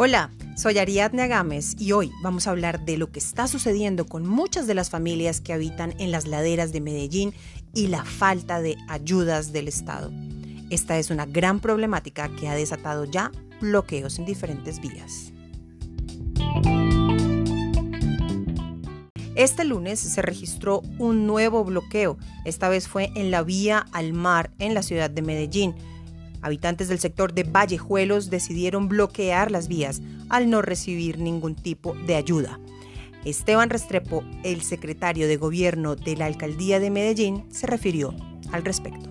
Hola, soy Ariadne Gámez y hoy vamos a hablar de lo que está sucediendo con muchas de las familias que habitan en las laderas de Medellín y la falta de ayudas del Estado. Esta es una gran problemática que ha desatado ya bloqueos en diferentes vías. Este lunes se registró un nuevo bloqueo, esta vez fue en la vía al mar en la ciudad de Medellín Habitantes del sector de Vallejuelos decidieron bloquear las vías al no recibir ningún tipo de ayuda. Esteban Restrepo, el secretario de gobierno de la alcaldía de Medellín, se refirió al respecto.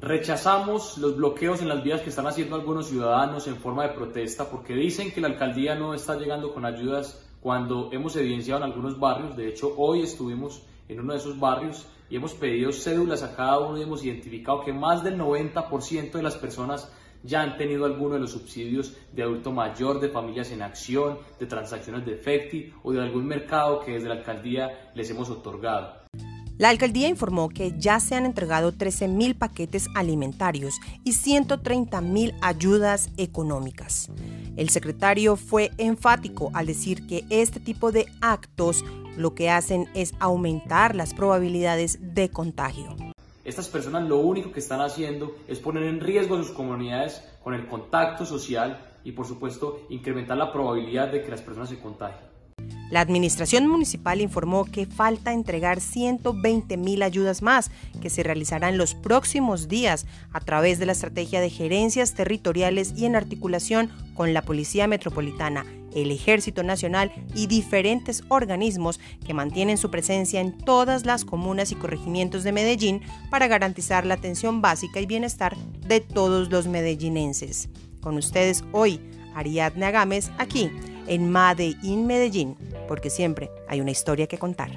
Rechazamos los bloqueos en las vías que están haciendo algunos ciudadanos en forma de protesta porque dicen que la alcaldía no está llegando con ayudas cuando hemos evidenciado en algunos barrios. De hecho, hoy estuvimos en uno de esos barrios y hemos pedido cédulas a cada uno y hemos identificado que más del 90% de las personas ya han tenido alguno de los subsidios de adulto mayor, de familias en acción, de transacciones de FECTI o de algún mercado que desde la alcaldía les hemos otorgado. La alcaldía informó que ya se han entregado 13.000 paquetes alimentarios y 130.000 ayudas económicas. El secretario fue enfático al decir que este tipo de actos lo que hacen es aumentar las probabilidades de contagio. Estas personas lo único que están haciendo es poner en riesgo a sus comunidades con el contacto social y por supuesto incrementar la probabilidad de que las personas se contagien. La administración municipal informó que falta entregar 120 mil ayudas más que se realizarán los próximos días a través de la estrategia de gerencias territoriales y en articulación con la Policía Metropolitana, el Ejército Nacional y diferentes organismos que mantienen su presencia en todas las comunas y corregimientos de Medellín para garantizar la atención básica y bienestar de todos los medellinenses. Con ustedes hoy, Ariadne Agames, aquí en Made in Medellín, porque siempre hay una historia que contar.